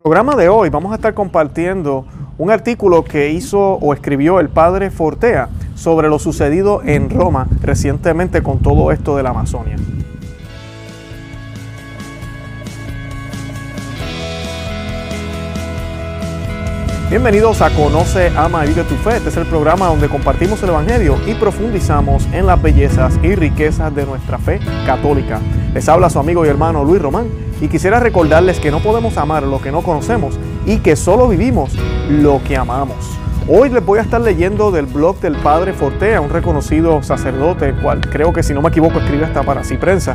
programa de hoy vamos a estar compartiendo un artículo que hizo o escribió el padre Fortea sobre lo sucedido en Roma recientemente con todo esto de la Amazonia. Bienvenidos a Conoce, Ama y Vive tu Fe. Este es el programa donde compartimos el Evangelio y profundizamos en las bellezas y riquezas de nuestra fe católica. Les habla su amigo y hermano Luis Román y quisiera recordarles que no podemos amar lo que no conocemos y que solo vivimos lo que amamos. Hoy les voy a estar leyendo del blog del Padre Fortea, un reconocido sacerdote, cual creo que si no me equivoco escribe hasta para sí prensa.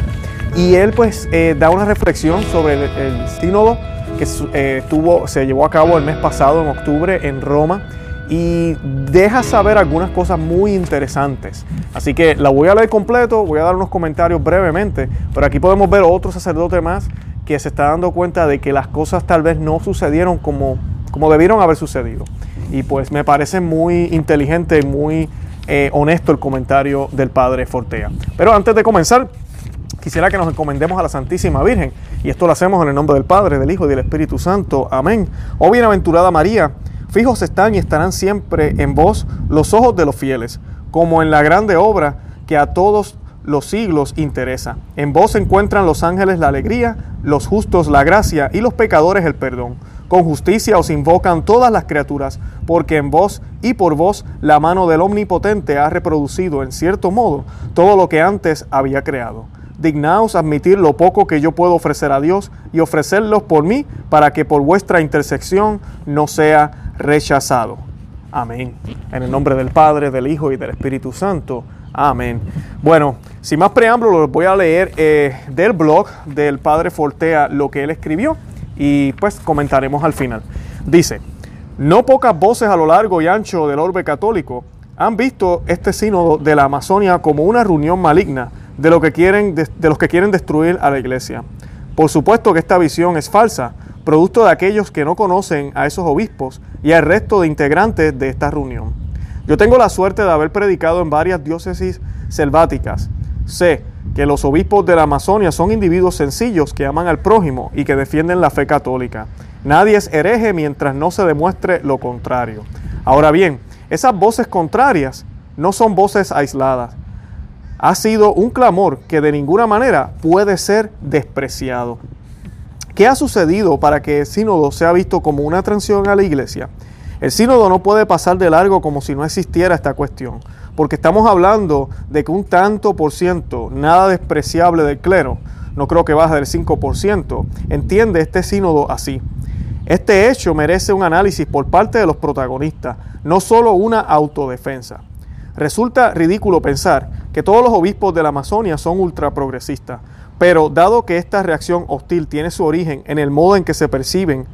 Y él pues eh, da una reflexión sobre el, el sínodo que eh, tuvo, se llevó a cabo el mes pasado, en octubre, en Roma, y deja saber algunas cosas muy interesantes. Así que la voy a leer completo, voy a dar unos comentarios brevemente, pero aquí podemos ver otro sacerdote más que se está dando cuenta de que las cosas tal vez no sucedieron como, como debieron haber sucedido. Y pues me parece muy inteligente y muy eh, honesto el comentario del padre Fortea. Pero antes de comenzar, quisiera que nos encomendemos a la Santísima Virgen. Y esto lo hacemos en el nombre del Padre, del Hijo y del Espíritu Santo. Amén. Oh bienaventurada María, fijos están y estarán siempre en vos los ojos de los fieles, como en la grande obra que a todos los siglos interesa. En vos encuentran los ángeles la alegría, los justos la gracia y los pecadores el perdón. Con justicia os invocan todas las criaturas, porque en vos y por vos la mano del Omnipotente ha reproducido en cierto modo todo lo que antes había creado dignaos admitir lo poco que yo puedo ofrecer a Dios y ofrecerlos por mí para que por vuestra intersección no sea rechazado. Amén. En el nombre del Padre, del Hijo y del Espíritu Santo. Amén. Bueno, sin más preámbulo, les voy a leer eh, del blog del Padre Fortea lo que él escribió y pues comentaremos al final. Dice, no pocas voces a lo largo y ancho del orbe católico han visto este sínodo de la Amazonia como una reunión maligna de, lo que quieren, de, los que quieren destruir a la iglesia. Por supuesto que esta visión es falsa, producto de aquellos que no conocen a esos obispos y al resto de integrantes de esta reunión. Yo tengo la suerte de haber predicado en varias diócesis selváticas. Sé que los obispos de la Amazonia son individuos sencillos que aman al prójimo y que defienden la fe católica. Nadie es hereje mientras no se demuestre lo contrario. Ahora bien, esas voces contrarias no son voces aisladas ha sido un clamor que de ninguna manera puede ser despreciado. ¿Qué ha sucedido para que el sínodo sea visto como una transición a la iglesia? El sínodo no puede pasar de largo como si no existiera esta cuestión, porque estamos hablando de que un tanto por ciento, nada despreciable del clero, no creo que baje del 5%, entiende este sínodo así. Este hecho merece un análisis por parte de los protagonistas, no solo una autodefensa. Resulta ridículo pensar que todos los obispos de la Amazonia son ultraprogresistas, pero dado que esta reacción hostil tiene su origen en el modo en que se perciben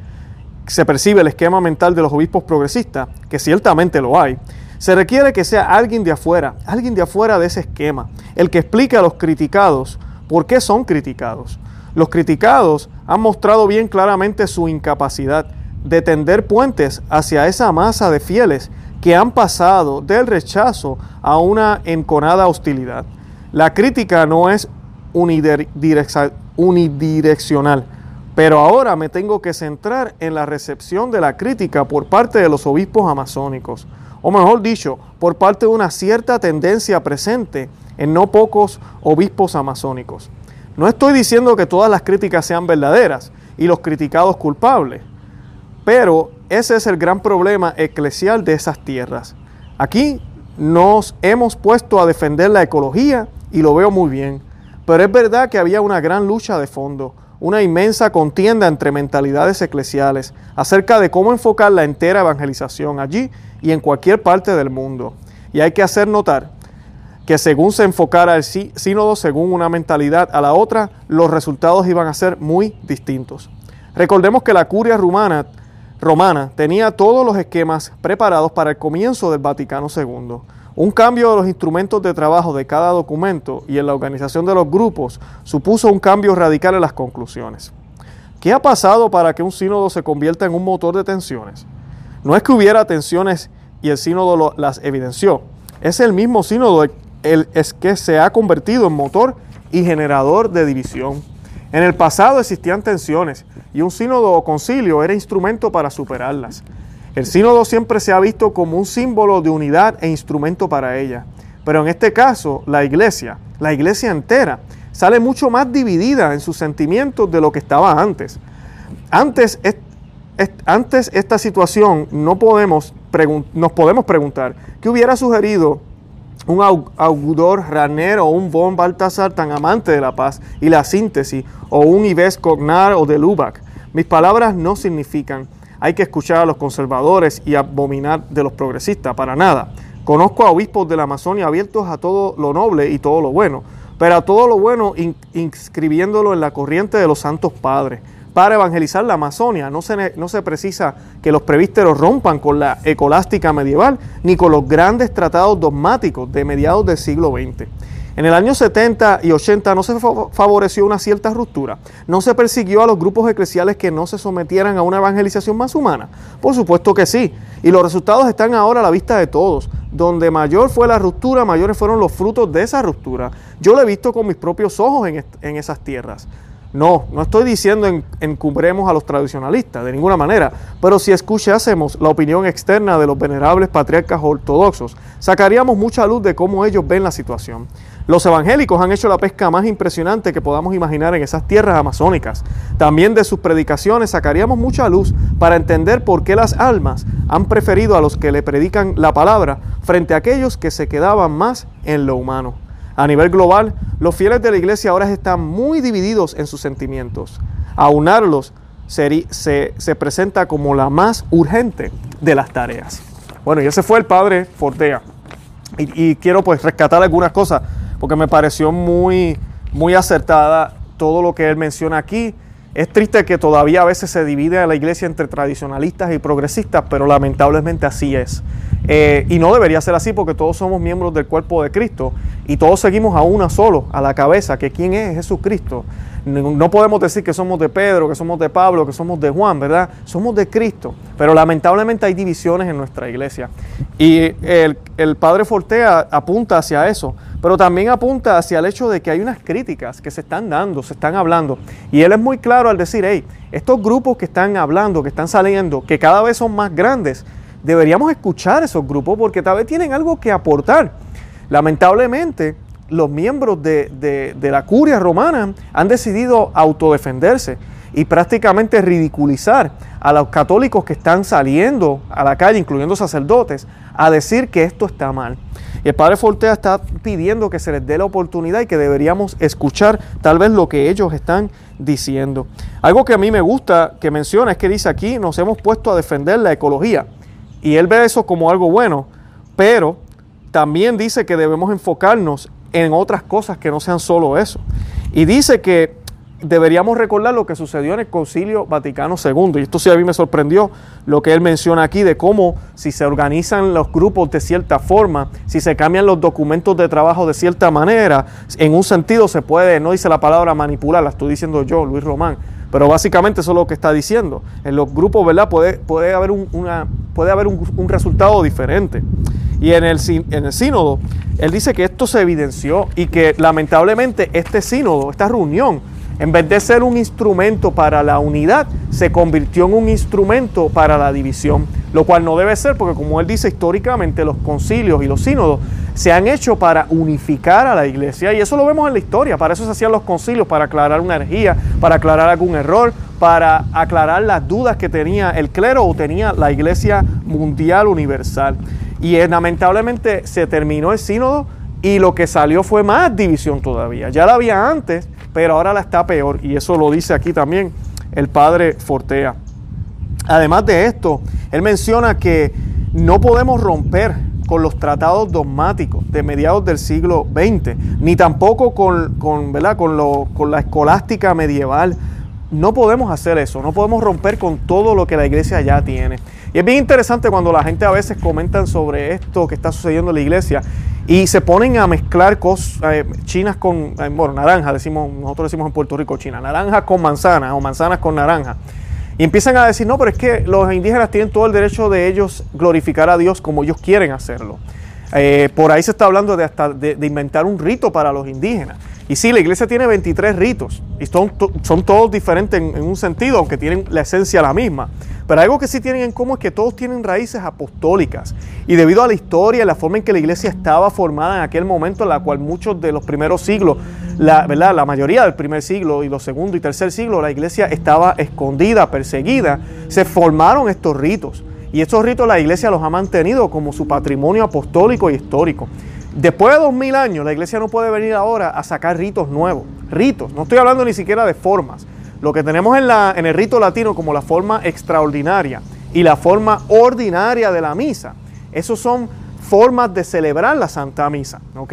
se percibe el esquema mental de los obispos progresistas, que ciertamente lo hay, se requiere que sea alguien de afuera, alguien de afuera de ese esquema, el que explique a los criticados por qué son criticados. Los criticados han mostrado bien claramente su incapacidad de tender puentes hacia esa masa de fieles que han pasado del rechazo a una enconada hostilidad. La crítica no es unidireccional, pero ahora me tengo que centrar en la recepción de la crítica por parte de los obispos amazónicos, o mejor dicho, por parte de una cierta tendencia presente en no pocos obispos amazónicos. No estoy diciendo que todas las críticas sean verdaderas y los criticados culpables, pero ese es el gran problema eclesial de esas tierras. Aquí nos hemos puesto a defender la ecología y lo veo muy bien, pero es verdad que había una gran lucha de fondo, una inmensa contienda entre mentalidades eclesiales acerca de cómo enfocar la entera evangelización allí y en cualquier parte del mundo. Y hay que hacer notar que según se enfocara el sínodo según una mentalidad a la otra, los resultados iban a ser muy distintos. Recordemos que la curia romana romana tenía todos los esquemas preparados para el comienzo del Vaticano II. Un cambio de los instrumentos de trabajo de cada documento y en la organización de los grupos supuso un cambio radical en las conclusiones. ¿Qué ha pasado para que un sínodo se convierta en un motor de tensiones? No es que hubiera tensiones y el sínodo las evidenció. Es el mismo sínodo el, es que se ha convertido en motor y generador de división. En el pasado existían tensiones y un sínodo o concilio era instrumento para superarlas. El sínodo siempre se ha visto como un símbolo de unidad e instrumento para ella. Pero en este caso, la iglesia, la iglesia entera, sale mucho más dividida en sus sentimientos de lo que estaba antes. Antes, antes esta situación no podemos nos podemos preguntar, ¿qué hubiera sugerido un augudor ranero o un von Baltasar tan amante de la paz y la síntesis, o un Ives Cognar o de Lubac? Mis palabras no significan hay que escuchar a los conservadores y abominar de los progresistas, para nada. Conozco a obispos de la Amazonia abiertos a todo lo noble y todo lo bueno, pero a todo lo bueno inscribiéndolo en la corriente de los santos padres para evangelizar la Amazonia. No se, no se precisa que los prevísteros rompan con la ecolástica medieval ni con los grandes tratados dogmáticos de mediados del siglo XX. En el año 70 y 80 no se favoreció una cierta ruptura, no se persiguió a los grupos eclesiales que no se sometieran a una evangelización más humana. Por supuesto que sí, y los resultados están ahora a la vista de todos. Donde mayor fue la ruptura, mayores fueron los frutos de esa ruptura. Yo lo he visto con mis propios ojos en, esas tierras. No, no estoy diciendo en, encumbremos a los tradicionalistas, de ninguna manera, pero si escuchásemos la opinión externa de los venerables patriarcas ortodoxos, sacaríamos mucha luz de cómo ellos ven la situación. Los evangélicos han hecho la pesca más impresionante que podamos imaginar en esas tierras amazónicas. También de sus predicaciones sacaríamos mucha luz para entender por qué las almas han preferido a los que le predican la palabra frente a aquellos que se quedaban más en lo humano. A nivel global, los fieles de la iglesia ahora están muy divididos en sus sentimientos. Aunarlos se, se, presenta como la más urgente de las tareas. Bueno, y ese fue el padre Fortea. Y, quiero pues rescatar algunas cosas porque me pareció muy, muy acertada todo lo que él menciona aquí. Es triste que todavía a veces se divide la iglesia entre tradicionalistas y progresistas, pero lamentablemente así es. Eh, y no debería ser así porque todos somos miembros del cuerpo de Cristo y todos seguimos a una solo, a la cabeza, que quién es Jesucristo. No podemos decir que somos de Pedro, que somos de Pablo, que somos de Juan, ¿verdad? Somos de Cristo. Pero lamentablemente hay divisiones en nuestra iglesia. Y el, el padre Fortea apunta hacia eso, pero también apunta hacia el hecho de que hay unas críticas que se están dando, se están hablando. Y él es muy claro al decir, hey, estos grupos que están hablando, que están saliendo, que cada vez son más grandes, deberíamos escuchar esos grupos porque tal vez tienen algo que aportar. Lamentablemente, los miembros de, la curia romana han decidido autodefenderse y prácticamente ridiculizar a los católicos que están saliendo a la calle, incluyendo sacerdotes, a decir que esto está mal. Y el padre Fortea está pidiendo que se les dé la oportunidad y que deberíamos escuchar tal vez lo que ellos están diciendo. Algo que a mí me gusta que menciona es que dice aquí nos hemos puesto a defender la ecología. Y él ve eso como algo bueno, pero también dice que debemos enfocarnos en otras cosas que no sean solo eso. Y dice que deberíamos recordar lo que sucedió en el Concilio Vaticano II. Y esto sí a mí me sorprendió lo que él menciona aquí de cómo si se organizan los grupos de cierta forma, si se cambian los documentos de trabajo de cierta manera, en un sentido se puede, no dice la palabra manipular, la estoy diciendo yo, Luis Román, pero básicamente eso es lo que está diciendo. En los grupos, ¿verdad? Puede, haber un, resultado diferente. Y en el, en el sínodo, él dice que esto se evidenció y que lamentablemente este sínodo, esta reunión, en vez de ser un instrumento para la unidad, se convirtió en un instrumento para la división, lo cual no debe ser porque como él dice históricamente los concilios y los sínodos se han hecho para unificar a la iglesia y eso lo vemos en la historia, para eso se hacían los concilios, para aclarar una herejía, para aclarar algún error, para aclarar las dudas que tenía el clero o tenía la iglesia mundial universal. Y eh, lamentablemente se terminó el sínodo y lo que salió fue más división todavía. Ya la había antes, pero ahora la está peor. Y eso lo dice aquí también el padre Fortea. Además de esto, él menciona que no podemos romper con los tratados dogmáticos de mediados del siglo XX, ni tampoco con, con, con, con la escolástica medieval. No podemos hacer eso, no podemos romper con todo lo que la iglesia ya tiene. Y es bien interesante cuando la gente a veces comentan sobre esto que está sucediendo en la iglesia y se ponen a mezclar cosas eh, chinas con, eh, bueno, naranja, decimos, nosotros decimos en Puerto Rico China, naranja con manzana o manzanas con naranja. Y empiezan a decir, no, pero es que los indígenas tienen todo el derecho de ellos glorificar a Dios como ellos quieren hacerlo. Eh, por ahí se está hablando de, hasta de, inventar un rito para los indígenas. Y sí, la iglesia tiene 23 ritos y son, son todos diferentes en, un sentido, aunque tienen la esencia la misma. Pero algo que sí tienen en común es que todos tienen raíces apostólicas. Y debido a la historia, la forma en que la iglesia estaba formada en aquel momento, en la cual muchos de los primeros siglos, la, ¿verdad? la mayoría del primer siglo y los segundo y tercer siglo, la iglesia estaba escondida, perseguida, se formaron estos ritos. Y estos ritos la iglesia los ha mantenido como su patrimonio apostólico y histórico. Después de dos mil años, la iglesia no puede venir ahora a sacar ritos nuevos. Ritos, no estoy hablando ni siquiera de formas. Lo que tenemos en, la, en el rito latino como la forma extraordinaria y la forma ordinaria de la misa, esos son formas de celebrar la Santa Misa. ¿ok?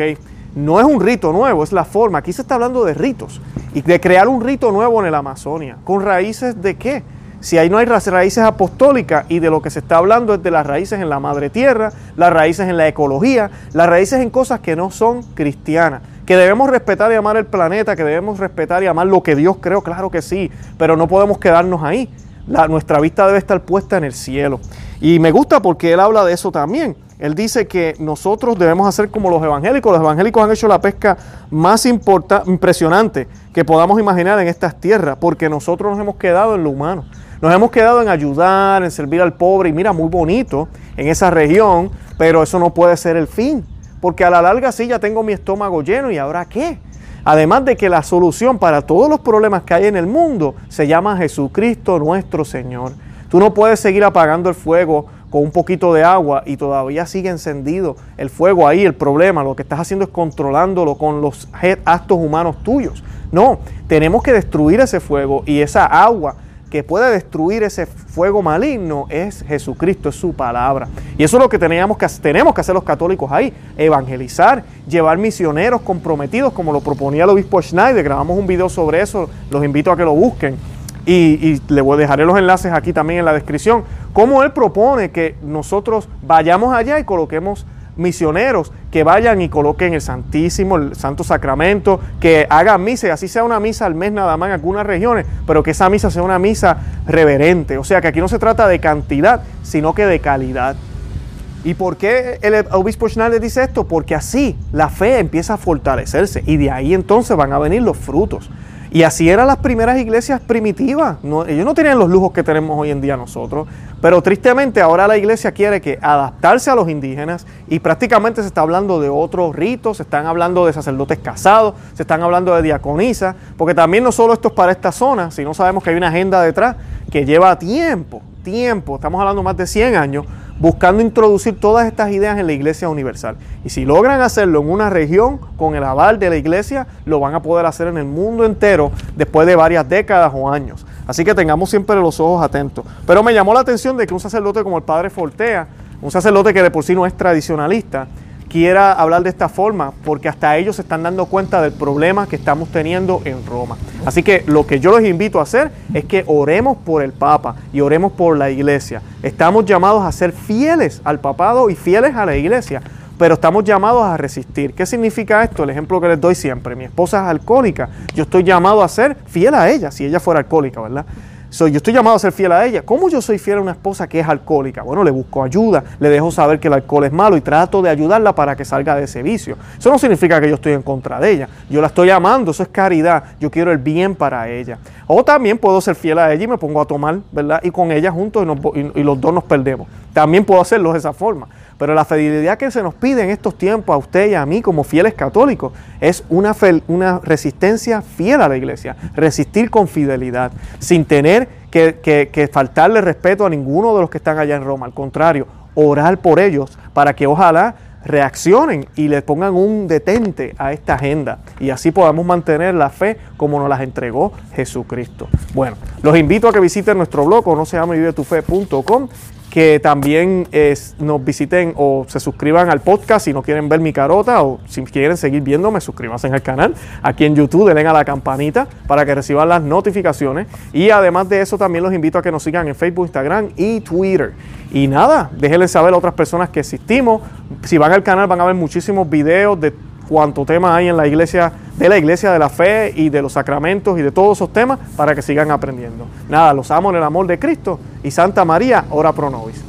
No es un rito nuevo, es la forma. Aquí se está hablando de ritos y de crear un rito nuevo en el Amazonia. ¿Con raíces de qué? Si ahí no hay raíces apostólicas y de lo que se está hablando es de las raíces en la madre tierra, las raíces en la ecología, las raíces en cosas que no son cristianas, que debemos respetar y amar el planeta, que debemos respetar y amar lo que Dios creó, claro que sí, pero no podemos quedarnos ahí. nuestra vista debe estar puesta en el cielo. Y me gusta porque él habla de eso también. Él dice que nosotros debemos hacer como los evangélicos. Los evangélicos han hecho la pesca más impresionante que podamos imaginar en estas tierras, porque nosotros nos hemos quedado en lo humano. Nos hemos quedado en ayudar, en servir al pobre y mira, muy bonito en esa región, pero eso no puede ser el fin, porque a la larga sí ya tengo mi estómago lleno y ahora qué. Además de que la solución para todos los problemas que hay en el mundo se llama Jesucristo nuestro Señor. Tú no puedes seguir apagando el fuego con un poquito de agua y todavía sigue encendido el fuego ahí. El problema, lo que estás haciendo es controlándolo con los actos humanos tuyos. No, tenemos que destruir ese fuego y esa agua que puede destruir ese fuego maligno es Jesucristo, es su palabra. Y eso es lo que teníamos que, tenemos que hacer los católicos ahí, evangelizar, llevar misioneros comprometidos, como lo proponía el obispo Schneider. Grabamos un video sobre eso, los invito a que lo busquen. Y, y le dejaré los enlaces aquí también en la descripción. Cómo él propone que nosotros vayamos allá y coloquemos misioneros que vayan y coloquen el Santísimo, el Santo Sacramento, que hagan misa, y así sea una misa al mes nada más en algunas regiones, pero que esa misa sea una misa reverente. O sea que aquí no se trata de cantidad, sino que de calidad. ¿Y por qué el obispo Schneider dice esto? Porque así la fe empieza a fortalecerse y de ahí entonces van a venir los frutos. Y así eran las primeras iglesias primitivas. ellos no tenían los lujos que tenemos hoy en día nosotros. Pero tristemente ahora la iglesia quiere que adaptarse a los indígenas y prácticamente se está hablando de otros ritos, se están hablando de sacerdotes casados, se están hablando de diaconisa, porque también no solo esto es para esta zona, sino sabemos que hay una agenda detrás que lleva tiempo, tiempo, estamos hablando más de 100 años, buscando introducir todas estas ideas en la Iglesia Universal. Y si logran hacerlo en una región con el aval de la Iglesia, lo van a poder hacer en el mundo entero después de varias décadas o años. Así que tengamos siempre los ojos atentos. Pero me llamó la atención de que un sacerdote como el Padre Fortea, un sacerdote que de por sí no es tradicionalista, quiera hablar de esta forma, porque hasta ellos se están dando cuenta del problema que estamos teniendo en Roma. Así que lo que yo les invito a hacer es que oremos por el Papa y oremos por la iglesia. Estamos llamados a ser fieles al papado y fieles a la iglesia, pero estamos llamados a resistir. ¿Qué significa esto? El ejemplo que les doy siempre. Mi esposa es alcohólica, yo estoy llamado a ser fiel a ella, si ella fuera alcohólica, ¿verdad? Yo estoy llamado a ser fiel a ella. ¿Cómo yo soy fiel a una esposa que es alcohólica? Bueno, le busco ayuda, le dejo saber que el alcohol es malo y trato de ayudarla para que salga de ese vicio. Eso no significa que yo estoy en contra de ella. Yo la estoy amando, eso es caridad. Yo quiero el bien para ella. O también puedo ser fiel a ella y me pongo a tomar, ¿verdad? Y con ella juntos y, y los dos nos perdemos. También puedo hacerlo de esa forma. Pero la fidelidad que se nos pide en estos tiempos a usted y a mí como fieles católicos es una, una resistencia fiel a la iglesia, resistir con fidelidad, sin tener que, faltarle respeto a ninguno de los que están allá en Roma. Al contrario, orar por ellos para que ojalá reaccionen y le pongan un detente a esta agenda y así podamos mantener la fe como nos las entregó Jesucristo. Bueno, los invito a que visiten nuestro blog no se llama vivetufe.com que también nos visiten o se suscriban al podcast si no quieren ver mi carota o si quieren seguir viéndome, suscríbanse al canal. Aquí en YouTube denle a la campanita para que reciban las notificaciones. Y además de eso también los invito a que nos sigan en Facebook, Instagram y Twitter. Y nada, déjenle saber a otras personas que existimos. Si van al canal van a ver muchísimos videos de cuánto tema hay en la iglesia, de la iglesia de la fe y de los sacramentos y de todos esos temas para que sigan aprendiendo. Nada, los amo en el amor de Cristo y Santa María, ora pro nobis.